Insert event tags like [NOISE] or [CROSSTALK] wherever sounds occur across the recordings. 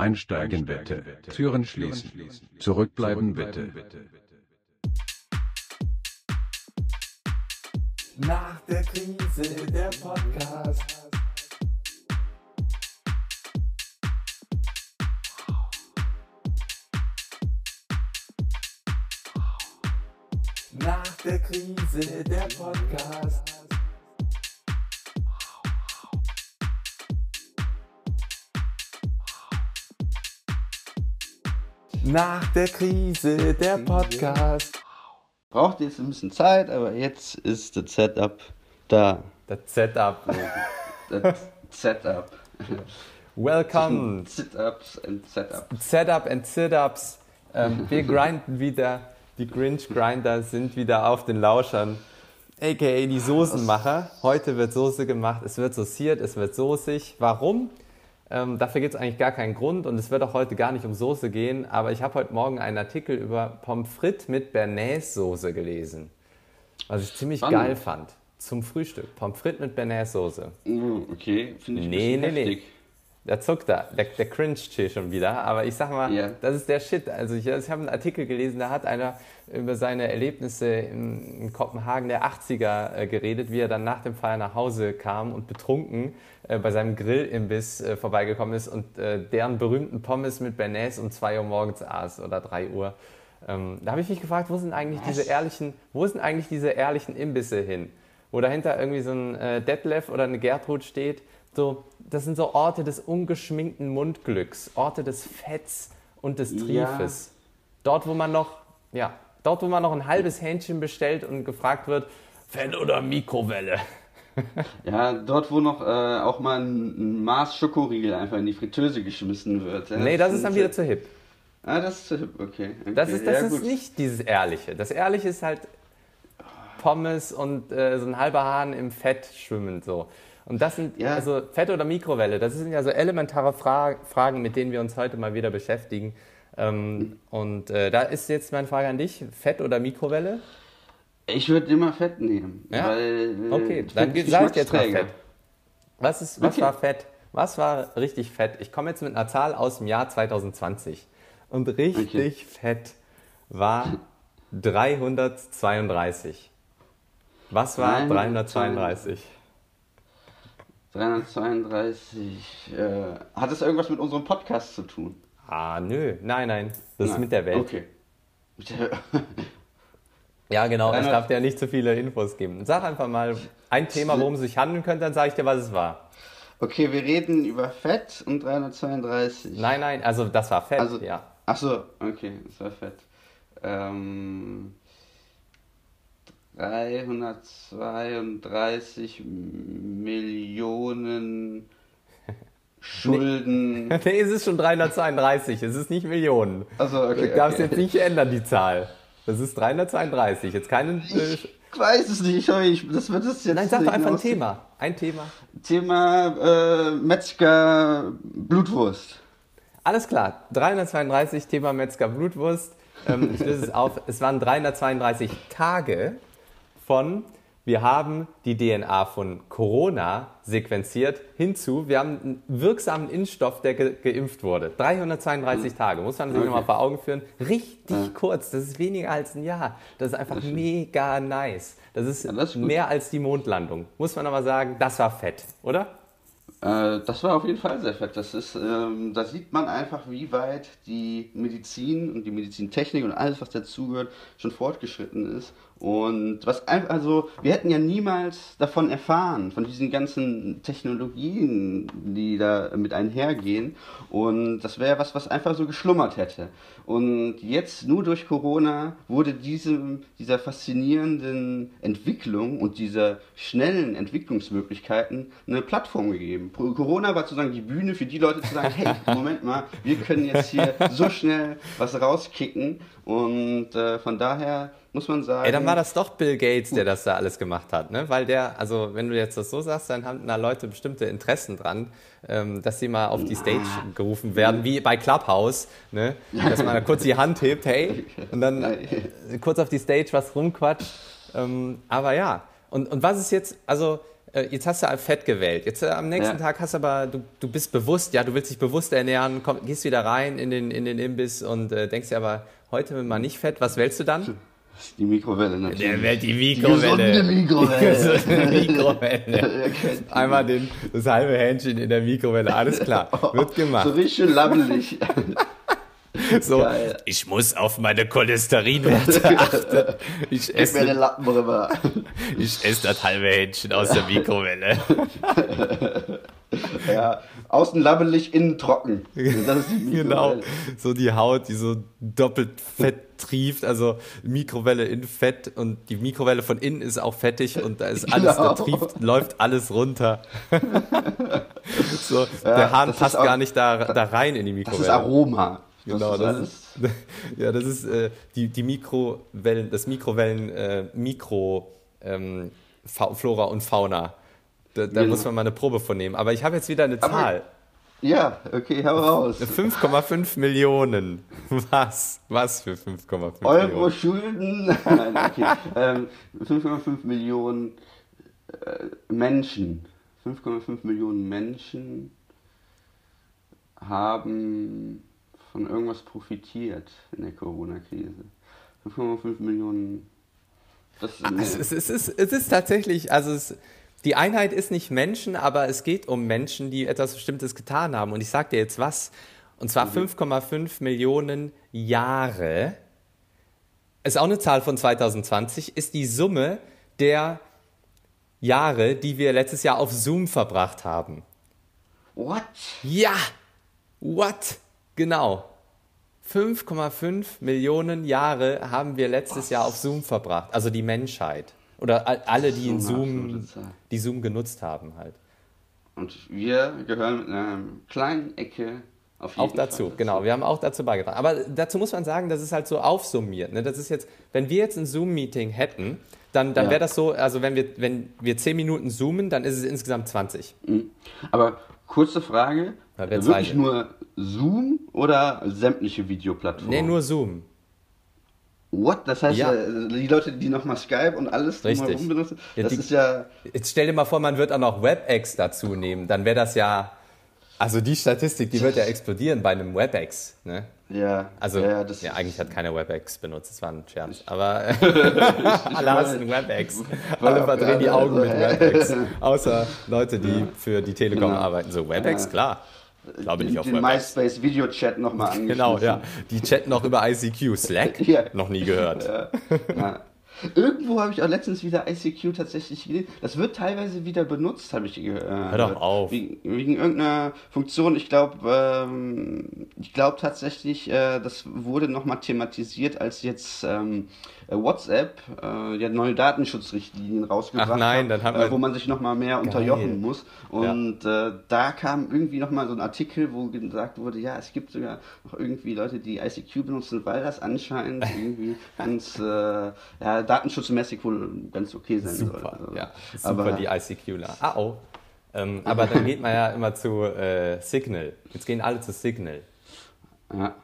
Einsteigen bitte. Türen schließen. Zurückbleiben bitte. Nach der Krise der Podcast. Nach der Krise der Podcast. Nach der Krise der Podcast. Braucht jetzt ein bisschen Zeit, aber jetzt ist das Setup da. Das Setup. Das Setup. Welcome. Sit-ups and Setups. Setup and Sit-Ups. Ähm, wir grinden wieder. Die Grinch-Grinder sind wieder auf den Lauschern. AKA die Soßenmacher. Heute wird Soße gemacht. Es wird sauciert, es wird soßig. Warum? Ähm, dafür gibt es eigentlich gar keinen Grund und es wird auch heute gar nicht um Soße gehen. Aber ich habe heute Morgen einen Artikel über Pommes frites mit Bernays-Soße gelesen. Was ich ziemlich Spannend. geil fand. Zum Frühstück. Pommes frites mit Bernays-Soße. Mm, Okay, finde ich Nee, nee, nee. heftig. Da zuckt er, der, der cringe hier schon wieder. Aber ich sag mal, Ja. das ist der Shit. Also ich, ich habe einen Artikel gelesen, da hat einer über seine Erlebnisse in, in Kopenhagen der 80er äh, geredet, wie er dann nach dem Feier nach Hause kam und betrunken äh, bei seinem Grillimbiss äh, vorbeigekommen ist und äh, deren berühmten Pommes mit Bernays um 2 Uhr morgens aß oder 3 Uhr. Ähm, da habe ich mich gefragt, wo sind eigentlich diese ehrlichen, wo sind eigentlich diese ehrlichen Imbisse hin? Wo dahinter irgendwie so ein äh, Detlef oder eine Gertrud steht. So, das sind so Orte des ungeschminkten Mundglücks, Orte des Fetts und des Ja. Triefes. Dort, wo man noch, ja, dort, wo man noch ein halbes Hähnchen bestellt und gefragt wird, Fett oder Mikrowelle? [LAUGHS] Ja, dort, wo noch äh, auch mal ein, Maß Schokoriegel einfach in die Fritteuse geschmissen wird. Ja, nee, das ist dann wieder zu hip. Ah, das ist zu hip, okay. okay. Das ist, das ja, ist nicht dieses Ehrliche. Das Ehrliche ist halt Pommes und äh, so ein halber Hahn im Fett schwimmen so. Und das sind Ja. also Fett oder Mikrowelle. Das sind ja so elementare Fra Fragen, mit denen wir uns heute mal wieder beschäftigen. Ähm, und äh, da ist jetzt meine Frage an dich: Fett oder Mikrowelle? Ich würde immer Fett nehmen. Ja? Weil, äh, Okay, dann sage ich jetzt mal. Fett. Was, ist, was Okay. war Fett? Was war richtig fett? Ich komme jetzt mit einer Zahl aus dem Jahr 2020. Und richtig Okay. fett war 332. Was war 332? 332. Äh, hat das irgendwas mit unserem Podcast zu tun? Ah, nö. Nein, nein. Das ist Nein. mit der Welt. Okay. Mit [LAUGHS] der- Ja, genau. Ich 300 darf dir nicht zu viele Infos geben. Sag einfach mal ein Thema, worum es sich handeln könnte, dann sage ich dir, was es war. Okay, wir reden über Fett und 332. Nein, nein, also das war Fett, Also, ja. Ach so, okay, das war Fett. Ähm, 332 Millionen [LAUGHS] Schulden. [LAUGHS] Nee, es ist schon 332, es ist nicht Millionen. Also, okay. Du darfst okay. jetzt nicht ändern, die Zahl. Das ist 332. Jetzt keinen. Äh, Ich weiß es nicht, ich, das wird es jetzt. nein, sag doch einfach ein Thema. Ein Thema. Thema äh, Metzger Blutwurst. Alles klar. 332, Thema Metzger Blutwurst. Ähm, ich löse es auf. Es waren 332 Tage von, wir haben die DNA von Corona sequenziert, hinzu, wir haben einen wirksamen Impfstoff, der ge geimpft wurde. 332 Tage, muss man sich Okay. nochmal vor Augen führen. Richtig kurz, das ist weniger als ein Jahr. Das ist einfach mega nice. Das ist, Ja, das ist mehr als die Mondlandung. Muss man aber sagen, das war fett, oder? Äh, das war auf jeden Fall sehr fett. Das ist, ähm, da sieht man einfach, wie weit die Medizin und die Medizintechnik und alles, was dazugehört, schon fortgeschritten ist. Und was einfach, also, wir hätten ja niemals davon erfahren, von diesen ganzen Technologien, die da mit einhergehen. Und das wäre was, was einfach so geschlummert hätte. Und jetzt, nur durch Corona, wurde diesem, dieser faszinierenden Entwicklung und dieser schnellen Entwicklungsmöglichkeiten eine Plattform gegeben. Corona war sozusagen die Bühne für die Leute zu sagen, hey, [LAUGHS] Moment mal, wir können jetzt hier so schnell was rauskicken. Und äh, von daher muss man sagen. Ey, dann war das doch Bill Gates, der das da alles gemacht hat, ne? Weil der, also wenn du jetzt das so sagst, dann haben da Leute bestimmte Interessen dran, ähm, dass sie mal auf die Stage gerufen werden, wie bei Clubhouse, ne? Dass man da kurz die Hand hebt, hey, und dann äh, kurz auf die Stage was rumquatscht. Ähm, aber ja, und, und was ist jetzt, also äh, jetzt hast du Fett gewählt. Jetzt äh, am nächsten Ja. Tag hast du aber, du, du bist bewusst, ja, du willst dich bewusst ernähren, komm, gehst wieder rein in den, in den Imbiss und äh, denkst dir aber, heute mal nicht Fett. Was wählst du dann? [LAUGHS] Die Mikrowelle natürlich. Der wählt die Die gesunde Mikrowelle. [LAUGHS] Die Mikrowelle. Einmal den, das halbe Hähnchen in der Mikrowelle, alles klar. Wird So gemacht. richtig schön labbelig. [LAUGHS] So, Geil. ich muss auf meine Cholesterinwerte [LAUGHS] achten. Ich Gib mir esse, Lappen rüber. ich esse das halbe Hähnchen aus der Mikrowelle. Ja, außen labbelig, innen trocken. [LAUGHS] Das Genau, so die Haut, die so doppelt fett trieft, also Mikrowelle in Fett und die Mikrowelle von innen ist auch fettig und da ist alles, da Genau. trieft, läuft alles runter. [LAUGHS] so, der Hahn das passt auch- gar nicht da, da rein in die Das Mikrowelle. ist Aroma. Genau, das alles- ist, [LAUGHS] ja, das ist äh, die, die Mikrowellen, das Mikrowellen, äh, Mikro, ähm, Flora und Fauna. Da, da muss man mal eine Probe von nehmen. Aber ich habe jetzt wieder eine Aber- Zahl. Ja, okay, hau raus. 5,5 Millionen. Was? Was für 5,5 Euro Millionen? Schulden. [LAUGHS] Nein, okay. ähm, 5,5 Millionen äh, Menschen. 5,5 Millionen Menschen haben von irgendwas profitiert in der Corona-Krise. 5,5 Millionen. Das ist Es, ist- es, ist, es ist tatsächlich, also es, die Einheit ist nicht Menschen, aber es geht um Menschen, die etwas Bestimmtes getan haben. Und ich sage dir jetzt was, und zwar 5,5 Millionen Jahre, ist auch eine Zahl von 2020, ist die Summe der Jahre, die wir letztes Jahr auf Zoom verbracht haben. What? Ja, what? Genau. 5,5 Millionen Jahre haben wir letztes Jahr auf Zoom verbracht. Also die Menschheit. Oder all- alle, die so in Zoom, die Zoom genutzt haben halt. Und wir gehören mit einer kleinen Ecke auf jeden Auch dazu, Fall genau. Wir haben auch dazu beigetragen. Aber dazu muss man sagen, das ist halt so aufsummiert. Ne? Das ist jetzt, wenn wir jetzt ein Zoom-Meeting hätten, dann, dann Ja. wäre das so, also wenn wir, wenn wir 10 Minuten zoomen, dann ist es insgesamt 20. Mhm. Aber kurze Frage, wirklich nur Zoom oder sämtliche Videoplattformen? Nee, nur Zoom. What? Das heißt, Ja. äh, die Leute, die nochmal Skype und alles drumherum benutzen, Ja, das die- ist ja... Jetzt stell dir mal vor, man wird auch noch WebEx dazu nehmen. Dann wäre das ja, also die Statistik, die wird ja [LAUGHS] explodieren bei einem WebEx. Ne? Ja, Also, ja, ja, eigentlich hat keiner WebEx benutzt, das war ein Scherz. Aber [LAUGHS] [LAUGHS] alle hassen WebEx. Alle verdrehen die Augen mit WebEx. Außer Leute, die für die Telekom Genau. arbeiten. So, WebEx, Ja. klar. Glaube nicht auf den. MySpace Videochat nochmal angeschlossen. [LAUGHS] Genau, ja. Die chatten noch über ICQ. Slack? [LAUGHS] Ja. Noch nie gehört. [LAUGHS] Ja. Irgendwo habe ich auch letztens wieder ICQ tatsächlich gelesen. Das wird teilweise wieder benutzt, habe ich gehört. Hör doch auf. Wegen, wegen irgendeiner Funktion. Ich glaube, ähm, ich glaube tatsächlich, äh, das wurde nochmal thematisiert, als jetzt ähm, äh, WhatsApp äh, ja neue Datenschutzrichtlinien rausgebracht Ach nein, dann haben äh, wir- wo man sich nochmal mehr unterjochen muss. Und äh, da kam irgendwie nochmal so ein Artikel, wo gesagt wurde, ja, es gibt sogar noch irgendwie Leute, die ICQ benutzen, weil das anscheinend [LAUGHS] irgendwie ganz äh, ja, datenschutzmäßig wohl ganz okay sein soll. Super, Also, ja. Super, aber die ICQler. Ah, oh. Ähm, [LAUGHS] aber dann geht man ja immer zu äh, Signal. Jetzt gehen alle zu Signal. ja.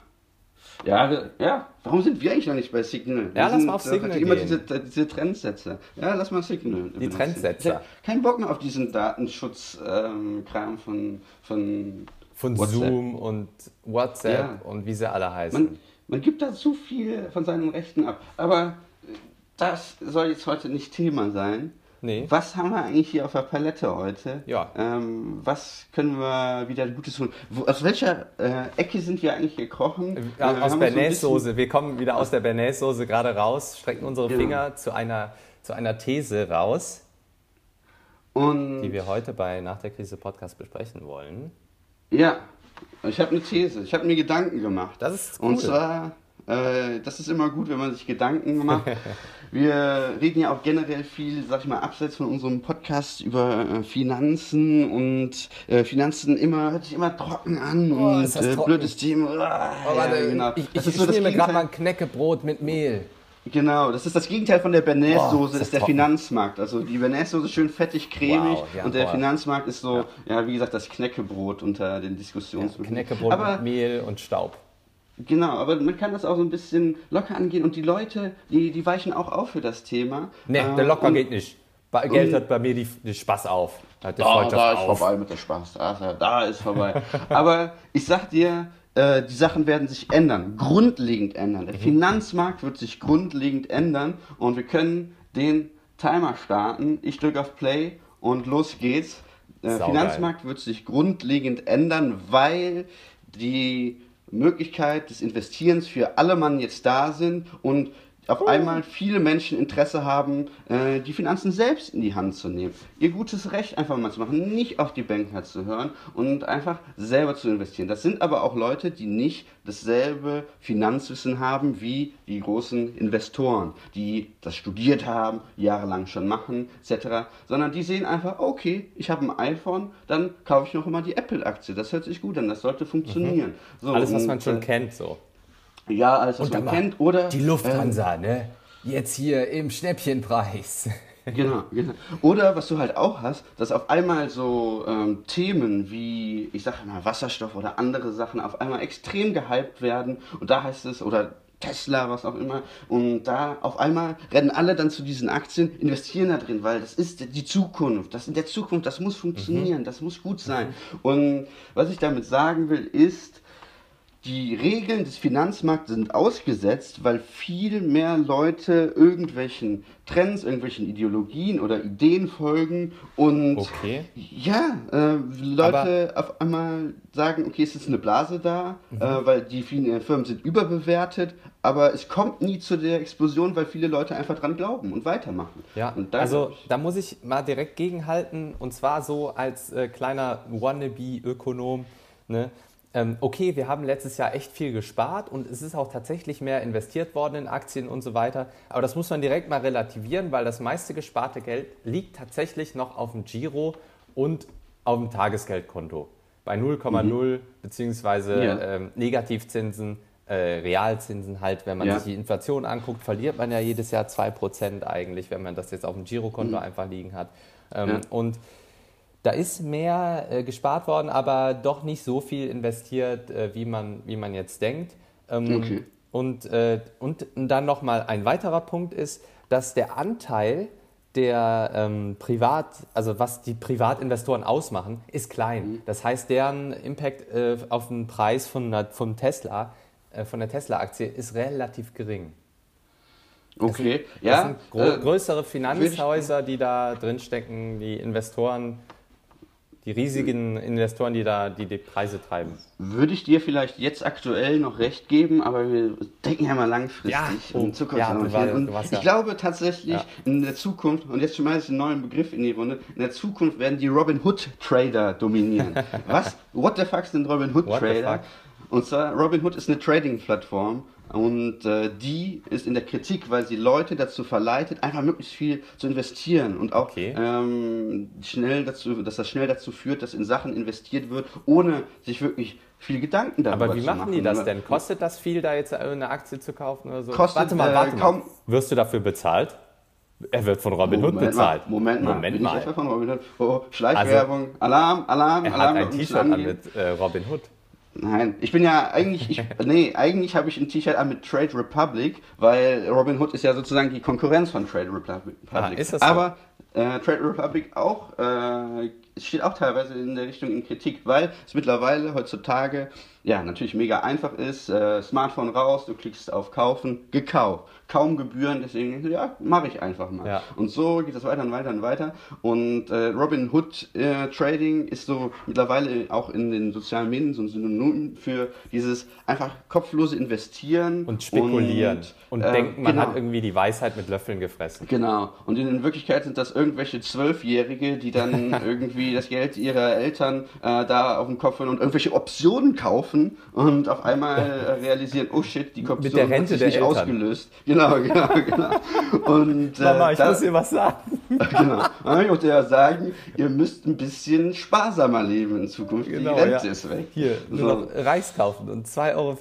Ja, wir- ja, warum sind wir eigentlich noch nicht bei Signal? Wir Ja, lass mal auf äh, Signal Immer gehen. diese, diese Trendsetzer. Ja, lass mal Signal. Die Trendsetzer. Kein Bock mehr auf diesen Datenschutz-Kram von, von, Von WhatsApp. Zoom und WhatsApp Ja. und wie sie alle heißen. Man, man gibt da zu viel von seinen Rechten ab. Aber äh, das soll jetzt heute nicht Thema sein. Nee. Was haben wir eigentlich hier auf der Palette heute? Ja. Ähm, was können wir wieder Gutes tun? Wo, aus welcher äh, Ecke sind wir eigentlich gekrochen? Ja, Äh, aus wir so Bernays-Soße. Wir kommen wieder aus der Bernays-Soße gerade raus, strecken unsere Genau. Finger zu einer, zu einer These raus, Und die wir heute bei Nach der Krise Podcast besprechen wollen. ja, ich habe eine These. Ich habe mir Gedanken gemacht. Das ist Und cool. zwar, äh, das ist immer gut, wenn man sich Gedanken macht. [LAUGHS] Wir reden ja auch generell viel, sag ich mal, abseits von unserem Podcast über äh, Finanzen und äh, Finanzen immer, hört sich immer trocken an Oh, und ist das äh, blödes Thema. Oh, warte, ja, genau. ich, Das ich, ist ich so nehme gerade mal ein Knäckebrot mit Mehl. Genau, das ist das Gegenteil von der Bernays-Soße, ist das ist der trocken. Finanzmarkt. Also die Bernays-Soße schön fettig, cremig Wow, ja, und der boah. Finanzmarkt ist so, ja. wie gesagt, das Knäckebrot unter den Diskussionsmitteln. Knäckebrot Aber mit Mehl und Staub. Genau, aber man kann das auch so ein bisschen locker angehen und die Leute, die, die weichen auch auf für das Thema. Nee, Äh, der locker und- geht nicht. Geld hört bei mir die, die Spaß auf. Hat da, da ist auf. vorbei mit der Spaß. Da, da ist vorbei. [LAUGHS] Aber ich sag dir, äh, die Sachen werden sich ändern, grundlegend ändern. Der mhm. Finanzmarkt wird sich grundlegend ändern und wir können den Timer starten. Ich drücke auf Play und los geht's. Der Finanzmarkt wird sich grundlegend ändern, weil die Möglichkeit des Investierens für alle Mann jetzt da sind und auf einmal viele Menschen Interesse haben, äh, die Finanzen selbst in die Hand zu nehmen. Ihr gutes Recht einfach mal zu machen, nicht auf die Banker zu hören und einfach selber zu investieren. Das sind aber auch Leute, die nicht dasselbe Finanzwissen haben wie die großen Investoren, die das studiert haben, jahrelang schon machen, etc., sondern die sehen einfach, okay, ich habe ein iPhone, dann kaufe ich noch immer die Apple-Aktie. Das hört sich gut an, das sollte funktionieren. Mhm. So, Alles, was man schon äh, kennt, so. Ja, als man kennt. Oder die Lufthansa, ähm, ne? Jetzt hier im Schnäppchenpreis. [LAUGHS] Genau, genau. Oder was du halt auch hast, dass auf einmal so ähm, Themen wie, ich sag mal, Wasserstoff oder andere Sachen auf einmal extrem gehypt werden. Und da heißt es, oder Tesla, was auch immer. Und da auf einmal rennen alle dann zu diesen Aktien, investieren da drin, weil das ist die Zukunft. Das ist in der Zukunft, das muss funktionieren, mhm. das muss gut sein. Mhm. Und was ich damit sagen will, ist, die Regeln des Finanzmarkts sind ausgesetzt, weil viel mehr Leute irgendwelchen Trends, irgendwelchen Ideologien oder Ideen folgen und okay. ja, äh, Leute Aber auf einmal sagen, okay, es ist eine Blase da, mhm. äh, weil die vielen Firmen sind überbewertet, aber es kommt nie zu der Explosion, weil viele Leute einfach dran glauben und weitermachen. Ja, und also da muss ich mal direkt gegenhalten und zwar so als äh, kleiner Wannabe-Ökonom, ne? Ähm, okay, wir haben letztes Jahr echt viel gespart und es ist auch tatsächlich mehr investiert worden in Aktien und so weiter. Aber das muss man direkt mal relativieren, weil das meiste gesparte Geld liegt tatsächlich noch auf dem Giro und auf dem Tagesgeldkonto. Bei 0,0 mhm. beziehungsweise ja. ähm, Negativzinsen, äh, Realzinsen halt, wenn man ja. sich die Inflation anguckt, verliert man ja jedes Jahr 2% eigentlich, wenn man das jetzt auf dem Girokonto mhm. einfach liegen hat. Ähm, ja. Und da ist mehr äh, gespart worden, aber doch nicht so viel investiert, äh, wie, man, wie man jetzt denkt. Ähm, okay. Und, äh, und dann nochmal ein weiterer Punkt ist, dass der Anteil der ähm, Privat, also was die Privatinvestoren ausmachen, ist klein. Mhm. Das heißt, deren Impact äh, auf den Preis von, von Tesla, äh, von der Tesla-Aktie ist relativ gering. Okay, das sind, ja. Das sind grö äh, größere Finanzhäuser, die da drinstecken, die Investoren die riesigen Investoren, die da die, die Preise treiben. Würde ich dir vielleicht jetzt aktuell noch recht geben, aber wir denken ja mal langfristig ja, oh, und Zukunft. Ja, und ja. ich glaube tatsächlich ja. in der Zukunft, und jetzt schmeiße ich einen neuen Begriff in die Runde, in der Zukunft werden die Robin Hood Trader dominieren. [LAUGHS] Was? What the fuck sind Robin Hood Trader? Und zwar, Robin Hood ist eine Trading-Plattform und äh, die ist in der Kritik, weil sie Leute dazu verleitet, einfach möglichst viel zu investieren und auch okay. ähm, schnell dazu, dass das schnell dazu führt, dass in Sachen investiert wird, ohne sich wirklich viel Gedanken darüber zu machen. Aber wie machen die das denn? Kostet das viel, da jetzt eine Aktie zu kaufen oder so? Kostet, warte mal, warte äh, mal. Wirst du dafür bezahlt? Er wird von Robin Hood bezahlt. Mal, Moment mal, Moment bin mal. ich von Robin Hood? Oh, Schleichwerbung, also, Alarm, Alarm, er Alarm. Er hat ein T-Shirt an mit äh, Robin Hood. Nein, ich bin ja eigentlich, ich, [LAUGHS] nee, eigentlich habe ich ein T-Shirt an mit Trade Republic, weil Robin Hood ist ja sozusagen die Konkurrenz von Trade Republic. Ah, ist das so? Aber äh, Trade Republic auch, äh, steht auch teilweise in der Richtung in Kritik, weil es mittlerweile heutzutage ja natürlich mega einfach ist. Äh, Smartphone raus, du klickst auf Kaufen, gekauft kaum Gebühren, deswegen, ja, mache ich einfach mal. Ja. Und so geht das weiter und weiter und weiter. Und äh, Robin Hood äh, Trading ist so mittlerweile auch in den sozialen Medien so ein Synonym für dieses einfach kopflose Investieren. Und spekulieren. Und, und äh, denken, man genau. hat irgendwie die Weisheit mit Löffeln gefressen. Genau. Und in Wirklichkeit sind das irgendwelche Zwölfjährige, die dann [LAUGHS] irgendwie das Geld ihrer Eltern äh, da auf den Kopf und irgendwelche Optionen kaufen und auf einmal äh, [LAUGHS] realisieren, oh shit, die Option hat sich nicht Eltern. ausgelöst. [LAUGHS] Genau, genau, genau. Und, äh, Mama, ich da, muss dir was sagen. [LAUGHS] genau. Ich muss dir ja sagen, ihr müsst ein bisschen sparsamer leben in Zukunft. Genau, Die Rente ja. ist weg. Hier, nur so. noch Reis kaufen und 2,34 Euro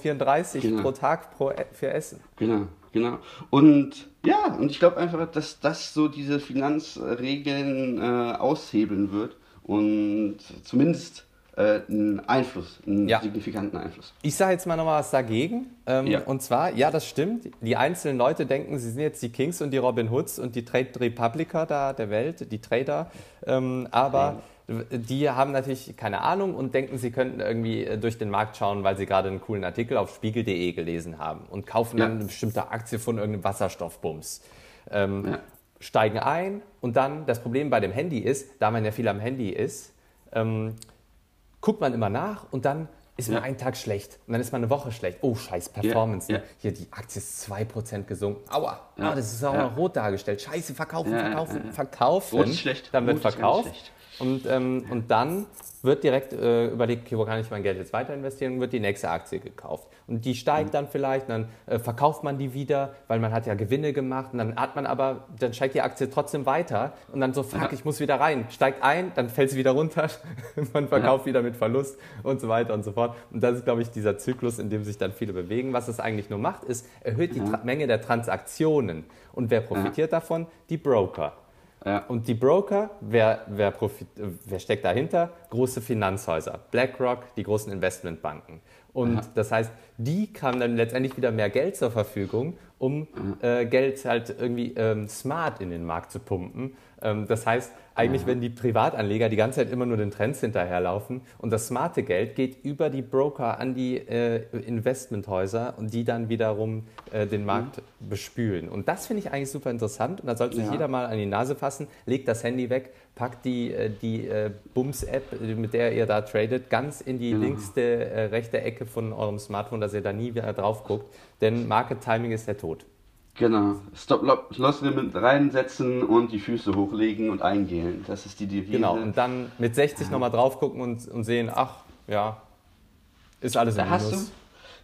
genau. pro Tag pro, e, für Essen. Genau, genau. Und ja, und ich glaube einfach, dass das so diese Finanzregeln äh, aushebeln wird und zumindest äh, einen Einfluss, einen Ja. signifikanten Einfluss. Ich sage jetzt mal noch mal was dagegen. Ähm, Ja. Und zwar, ja, das stimmt. Die einzelnen Leute denken, sie sind jetzt die Kings und die Robin Hoods und die Trade Republiker da der Welt, die Trader. Ähm, aber die haben natürlich keine Ahnung und denken, sie könnten irgendwie äh, durch den Markt schauen, weil sie gerade einen coolen Artikel auf spiegel.de gelesen haben und kaufen dann Ja. eine bestimmte Aktie von irgendeinem Wasserstoffbums. Ähm, Ja. Steigen ein und dann das Problem bei dem Handy ist, da man ja viel am Handy ist, ähm, guckt man immer nach und dann ist man Ja. einen Tag schlecht und dann ist man eine Woche schlecht. Oh, scheiß Performance. Ja, ne? Hier, die Aktie ist 2% gesunken. Aua, Ja, ah, das ist auch ja. noch rot dargestellt. Scheiße, verkaufen, Ja, verkaufen, ja, ja. verkaufen. Rot ist schlecht. Dann wird Rot verkauft. Und, ähm, und dann wird direkt äh, überlegt, okay, wo kann ich mein Geld jetzt weiter investieren und wird die nächste Aktie gekauft. Und die steigt dann vielleicht, dann äh, verkauft man die wieder, weil man hat ja Gewinne gemacht und dann hat man aber, dann steigt die Aktie trotzdem weiter und dann so, fuck, Ja. ich muss wieder rein. Steigt ein, dann fällt sie wieder runter, [LAUGHS] man verkauft wieder mit Verlust und so weiter und so fort. Und das ist, glaube ich, dieser Zyklus, in dem sich dann viele bewegen. Was es eigentlich nur macht, ist, erhöht die Tra Menge der Transaktionen. Und wer profitiert davon? Die Broker. Ja. Und die Broker, wer, wer, profit, wer steckt dahinter? Große Finanzhäuser, BlackRock, die großen Investmentbanken. Und das heißt, die haben dann letztendlich wieder mehr Geld zur Verfügung, um äh, Geld halt irgendwie ähm, smart in den Markt zu pumpen. Ähm, das heißt, eigentlich, wenn die Privatanleger die ganze Zeit immer nur den Trends hinterherlaufen und das smarte Geld geht über die Broker an die äh, Investmenthäuser und die dann wiederum äh, den Markt bespülen. Und das finde ich eigentlich super interessant und da sollte sich Ja. jeder mal an die Nase fassen, legt das Handy weg, packt die, äh, die äh, Bums-App, mit der ihr da tradet, ganz in die linkste, äh, rechte Ecke von eurem Smartphone, dass ihr da nie wieder drauf guckt, denn Market Timing ist der Tod. Genau. Stop-Loss-Limit reinsetzen und die Füße hochlegen und eingehen. Das ist die Devise. Genau, und dann mit 60 nochmal drauf gucken und, und sehen, ach, ja, ist alles im Da hast, du,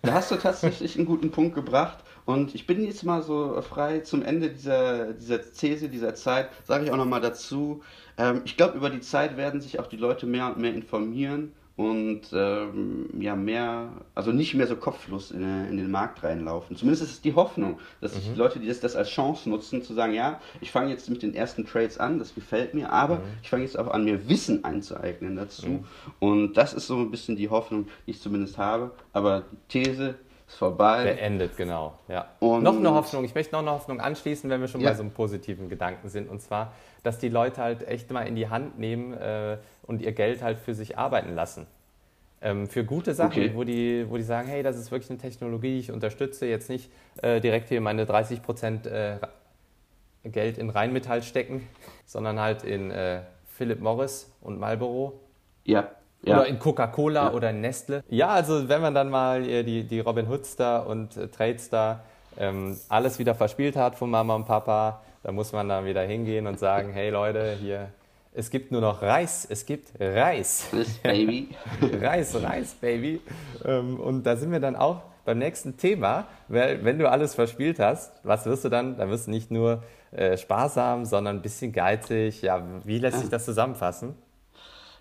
da hast du tatsächlich einen guten Punkt gebracht. Und ich bin jetzt mal so frei zum Ende dieser, dieser These, dieser Zeit, sage ich auch nochmal dazu. Ähm, ich glaube, über die Zeit werden sich auch die Leute mehr und mehr informieren und ähm, ja, mehr, also nicht mehr so kopflos in, in den Markt reinlaufen. Zumindest ist es die Hoffnung, dass sich die Leute, die das, das als Chance nutzen, zu sagen, ja, ich fange jetzt mit den ersten Trades an, das gefällt mir, aber ich fange jetzt auch an, mir Wissen einzueignen dazu. Und das ist so ein bisschen die Hoffnung, die ich zumindest habe. Aber These ist vorbei. Beendet, genau. Ja. Und- noch eine Hoffnung, ich möchte noch eine Hoffnung anschließen, wenn wir schon Ja. bei so einem positiven Gedanken sind. Und zwar, dass die Leute halt echt mal in die Hand nehmen äh, und ihr Geld halt für sich arbeiten lassen. Ähm, für gute Sachen, Okay. wo, die, wo die sagen, hey, das ist wirklich eine Technologie, ich unterstütze jetzt nicht äh, direkt hier meine 30 Prozent äh, Geld in Rheinmetall stecken, sondern halt in äh, Philip Morris und Marlboro Ja. Ja. oder in Coca-Cola Ja. oder in Nestle. Ja, also wenn man dann mal äh, die, die Robin Hoods da und äh, Trades da ähm, alles wieder verspielt hat von Mama und Papa, da muss man dann wieder hingehen und sagen, hey Leute, hier, es gibt nur noch Reis, es gibt Reis. Das Baby. [LAUGHS] Reis, Reis, Baby. Ähm, und da sind wir dann auch beim nächsten Thema, weil wenn du alles verspielt hast, was wirst du dann? Da wirst du nicht nur äh, sparsam, sondern ein bisschen geizig. Ja, wie lässt sich das zusammenfassen?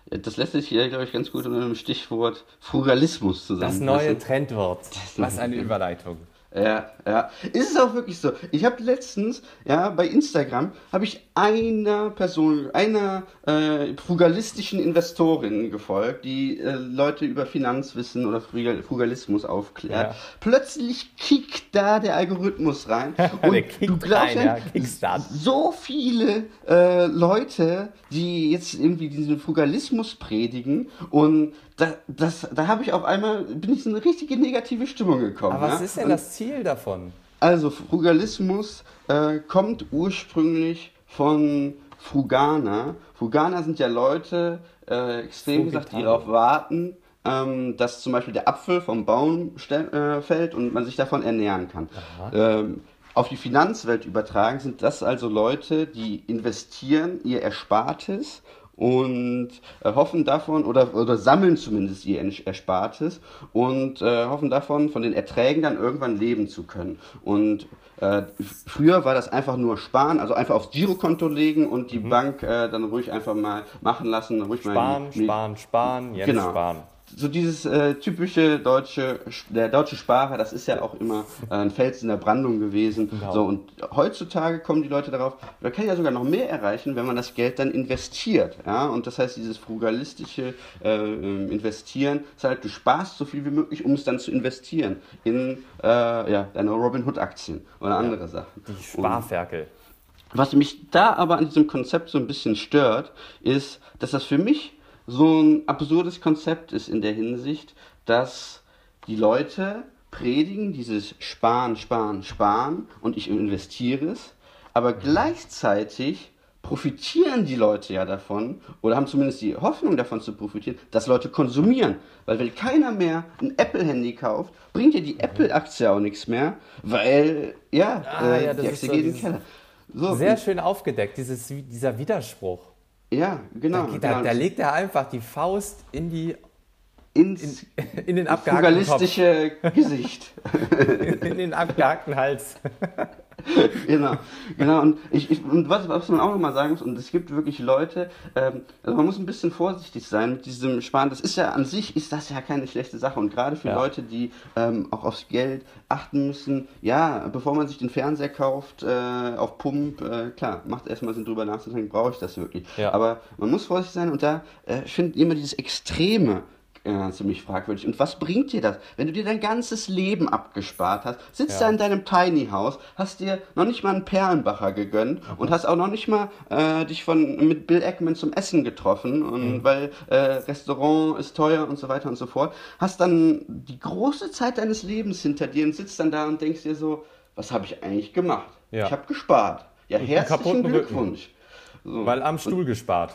Das lässt sich hier, glaube ich, ganz gut unter dem Stichwort Frugalismus Das zusammenfassen. neue Trendwort. Was eine Überleitung. Ja, ja. Ist es auch wirklich so. Ich habe letztens, ja, bei Instagram, habe ich einer Person, einer äh, frugalistischen Investorin gefolgt, die äh, Leute über Finanzwissen oder Frugal Frugalismus aufklärt. Ja. Plötzlich kickt da der Algorithmus rein. [LAUGHS] Der kickt rein, ja, so viele äh, Leute, die jetzt irgendwie diesen Frugalismus predigen und da, das, da habe ich auf einmal, bin ich in eine richtige negative Stimmung gekommen. Aber was ja? ist denn Und das Ziel davon? also Frugalismus äh, kommt ursprünglich von Fruganer. Fruganer sind ja Leute, äh, extrem gesagt, die darauf warten, ähm, dass zum Beispiel der Apfel vom Baum äh, fällt und man sich davon ernähren kann. Ähm, auf die Finanzwelt übertragen sind das also Leute, die investieren ihr Erspartes und äh, hoffen davon oder, oder sammeln zumindest ihr Erspartes und äh, hoffen davon, von den Erträgen dann irgendwann leben zu können. Und äh, früher war das einfach nur sparen, also einfach aufs Girokonto legen und die Bank äh, dann ruhig einfach mal machen lassen, ruhig Mhm. Sparen, mal sparen, sparen, Jens Genau. sparen. So dieses äh, typische deutsche, der deutsche Sparer, das ist ja auch immer äh, ein Fels in der Brandung gewesen. Genau. So, und heutzutage kommen die Leute darauf, man kann ja sogar noch mehr erreichen, wenn man das Geld dann investiert. Ja? Und das heißt, dieses frugalistische äh, ähm, Investieren ist halt, du sparst so viel wie möglich, um es dann zu investieren in äh, ja, deine Robin Hood Aktien oder andere Sachen. Die Sparferkel. Was mich da aber an diesem Konzept so ein bisschen stört, ist, dass das für mich so ein absurdes Konzept ist in der Hinsicht, dass die Leute predigen dieses Sparen, Sparen, Sparen und ich investiere es, aber gleichzeitig profitieren die Leute ja davon oder haben zumindest die Hoffnung davon zu profitieren, dass Leute konsumieren. Weil wenn keiner mehr ein Apple-Handy kauft, bringt ja die Apple-Aktie auch nichts mehr, weil ja, Ah, äh, ja, das die ist Aktie so geht in den Keller. So, Sehr schön aufgedeckt, dieses, dieser Widerspruch. Ja, genau. Da, da, da legt er einfach die Faust in, die, ins in den abgehackten Gesicht. [LAUGHS] in den abgehackten Hals. [LAUGHS] [LAUGHS] genau, genau. Und, ich, ich, und was, was man auch nochmal sagen muss, und es gibt wirklich Leute, ähm, also man muss ein bisschen vorsichtig sein mit diesem Sparen. Das ist ja an sich, ist das ja keine schlechte Sache. Und gerade für Ja. Leute, die ähm, auch aufs Geld achten müssen, ja, bevor man sich den Fernseher kauft, äh, auf Pump, äh, klar, macht erstmal Sinn drüber nachzudenken, brauche ich das wirklich. Ja. Aber man muss vorsichtig sein und da, äh, ich finde immer dieses Extreme äh, ziemlich fragwürdig. Und was bringt dir das? Wenn du dir dein ganzes Leben abgespart hast, sitzt Ja. da in deinem Tiny House, hast dir noch nicht mal einen Perlenbacher gegönnt und hast auch noch nicht mal äh, dich von mit Bill Eckman zum Essen getroffen und weil äh, Restaurant ist teuer und so weiter und so fort, hast dann die große Zeit deines Lebens hinter dir und sitzt dann da und denkst dir so, was habe ich eigentlich gemacht? Ja. Ich habe gespart. Ja, herzlichen. Glückwunsch. So. Weil am Stuhl gespart.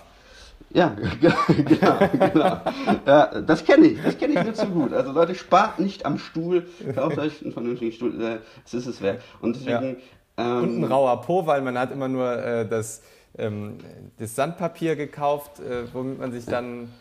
Ja, [LAUGHS] genau, genau. Ja, das kenne ich, das kenne ich nur zu gut. Also Leute, spart nicht am Stuhl, kauft [LAUGHS] euch einen vernünftigen Stuhl, äh, das ist es wert. Und deswegen, Und ein ähm, rauer Po, weil man hat immer nur äh, das, ähm, das Sandpapier gekauft, äh, womit man sich dann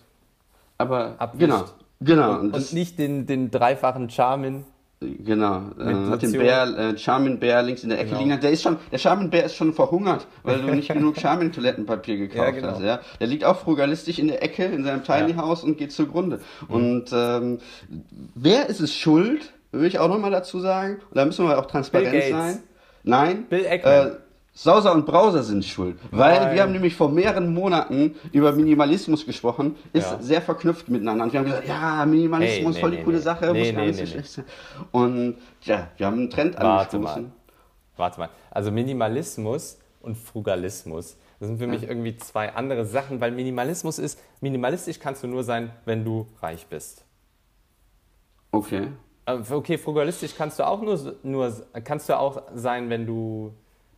aber abwischt. genau, genau. und, und nicht den, den dreifachen Charmin. Genau, äh, hat den. Bär, äh, Charmin Bär links in der Ecke Genau. liegen. Der ist schon, der Charmin Bär ist schon verhungert, weil du nicht [LAUGHS] genug Charmin Toilettenpapier gekauft Ja, genau. hast. Ja, der liegt auch frugalistisch in der Ecke in seinem Tiny Ja. House und geht zugrunde. Mhm. Und ähm, wer ist es schuld? Will ich auch nochmal dazu sagen. Und da müssen wir auch transparent sein. Nein. Bill Eckman. Äh, Sauser und Browser sind schuld. Weil Nein. wir haben nämlich vor mehreren Monaten über Minimalismus gesprochen, ist Ja. sehr verknüpft miteinander. Und wir haben gesagt, ja, Minimalismus, Hey, nee, voll die nee, coole nee. Sache, muss gar nicht so schlecht sein. Und ja, wir haben einen Trend Warte angestoßen. mal. Warte mal. Also Minimalismus und Frugalismus. Das sind für mich irgendwie zwei andere Sachen, weil Minimalismus ist, minimalistisch kannst du nur sein, wenn du reich bist. Okay. Äh, Okay, frugalistisch kannst du auch nur, nur kannst du auch sein, wenn du,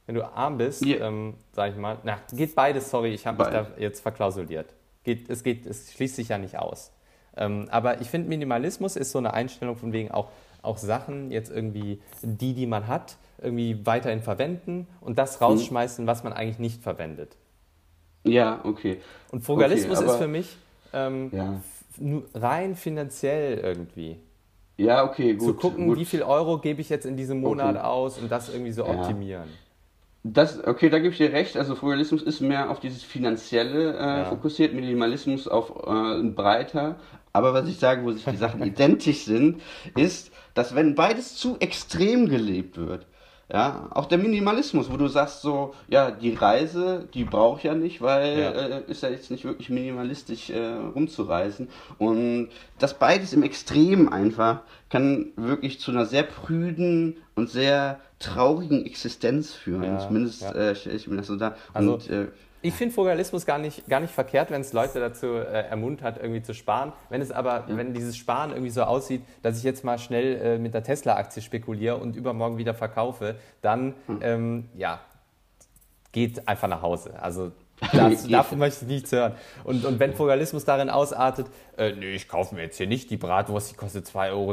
wenn du arm bist, Ja. ähm, sag ich mal. Na, geht beides, sorry, ich habe mich da jetzt verklausuliert. Geht, es, geht, es schließt sich ja nicht aus. Ähm, aber ich finde, Minimalismus ist so eine Einstellung von wegen auch, auch Sachen, jetzt irgendwie die, die man hat, irgendwie weiterhin verwenden und Mhm. das rausschmeißen, was man eigentlich nicht verwendet. Ja, okay. Und Frugalismus Okay, ist für mich ähm, Ja. rein finanziell irgendwie. Ja, okay, gut. zu gucken, gut. wie viel Euro gebe ich jetzt in diesem Monat Okay. aus und das irgendwie so Ja. Das, okay, da gebe ich dir recht. Also Frugalismus ist mehr auf dieses Finanzielle äh, Ja. fokussiert, Minimalismus auf äh, breiter. Aber was ich sage, wo sich die Sachen [LAUGHS] identisch sind, ist, dass wenn beides zu extrem gelebt wird, ja, auch der Minimalismus, wo du sagst so, ja, die Reise, die brauche ich ja nicht, weil Ja. äh, ist ja jetzt nicht wirklich minimalistisch äh, rumzureisen. Und das beides im Extrem einfach kann wirklich zu einer sehr prüden und sehr traurigen Existenz führen. Ja, Zumindest ja. äh, stelle ich mir das so dar. Also- und, äh, Ich finde Frugalismus gar nicht, gar nicht verkehrt, wenn es Leute dazu äh, ermuntert, irgendwie zu sparen. Wenn es aber, wenn dieses Sparen irgendwie so aussieht, dass ich jetzt mal schnell äh, mit der Tesla-Aktie spekuliere und übermorgen wieder verkaufe, dann, Hm. ähm, ja, geht einfach nach Hause. Also [LAUGHS] das, davon möchte ich nichts hören. Und, und wenn Frugalismus darin ausartet, äh, nee, ich kaufe mir jetzt hier nicht die Bratwurst, die kostet 2,30 Euro,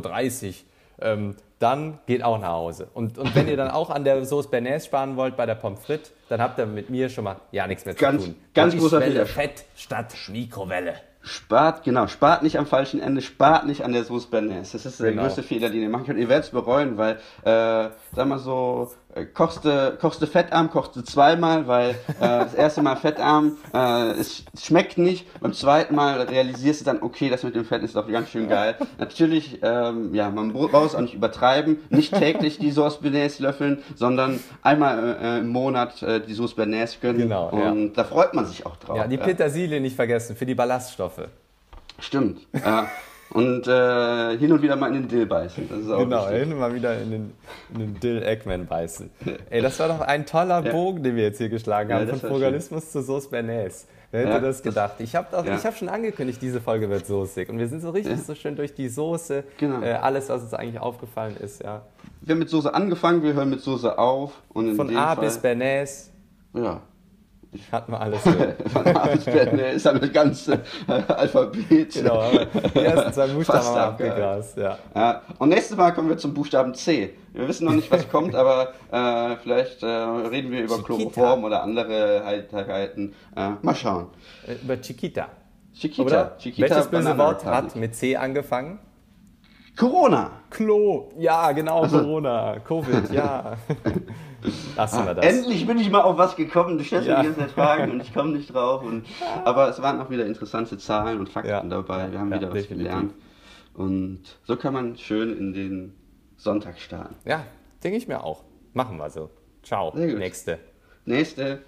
ähm, dann geht auch nach Hause. Und, und wenn ihr dann auch an der Sauce Bernays sparen wollt bei der Pommes frites, dann habt ihr mit mir schon mal ja nichts mehr Ganz- zu tun. ganz großer Fehler. Fett statt Mikrowelle. Spart, genau, spart nicht am falschen Ende, spart nicht an der Sauce Bernays. Das ist der Genau. größte Fehler, den ihr machen könnt. Ihr werdet es bereuen, weil, äh, sag mal so, kochst du, kochst du fettarm, kochst du zweimal, weil äh, das erste Mal fettarm, äh, es schmeckt nicht. Beim zweiten Mal realisierst du dann, okay, das mit dem Fett ist doch ganz schön geil. Natürlich, ähm, ja, man braucht es auch nicht übertreiben. Nicht täglich die Sauce Bearnaise löffeln, sondern einmal äh, im Monat äh, die Sauce Bearnaise gönnen. Genau, Und da freut man sich auch drauf. Ja, die Petersilie nicht vergessen für die Ballaststoffe. Stimmt. Ja. Und äh, hin und wieder mal in den Dill beißen. Das Genau, hin mal wieder in den, in den Dill Eggman beißen. Ey, das war doch ein toller Bogen, den wir jetzt hier geschlagen haben, das von Frugalismus zu Sauce Bernays. Wer hätte Ja, das das- gedacht? Ich habe ja. hab schon angekündigt, diese Folge wird soßig. Und wir sind so richtig Ja. so schön durch die Soße, Genau. äh, alles, was uns eigentlich aufgefallen ist. Ja. Wir haben mit Soße angefangen, wir hören mit Soße auf. Und Von A Fall, bis Bernays Ja. Hatten wir alles drin. Von A bis Berne ist dann das ganze äh, Alphabet. genau, die ersten zwei Buchstaben haben abgegrast. Ja. Ja, und nächstes Mal kommen wir zum Buchstaben C. Wir wissen noch nicht, was kommt, [LAUGHS] aber äh, vielleicht äh, reden wir über Chiquita. Chloroform oder andere Heiterkeiten. Äh, mal schauen. Äh, Über Chiquita. Chiquita. Oder? Chiquita Welches böse Wort hat mit C angefangen? Corona. Klo. Ja, genau, Corona. Covid, ja. [LAUGHS] Lassen wir das. Endlich bin ich mal auf was gekommen. Du stellst Ja. mir jetzt Fragen und ich komme nicht drauf. Und, [LAUGHS] aber es waren auch wieder interessante Zahlen und Fakten Ja. dabei. Wir haben Ja, wieder was definitiv. gelernt. Und so kann man schön in den Sonntag starten. Ja, denke ich mir auch. Machen wir so. Ciao. Nächste. Nächste.